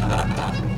Ha ha ha.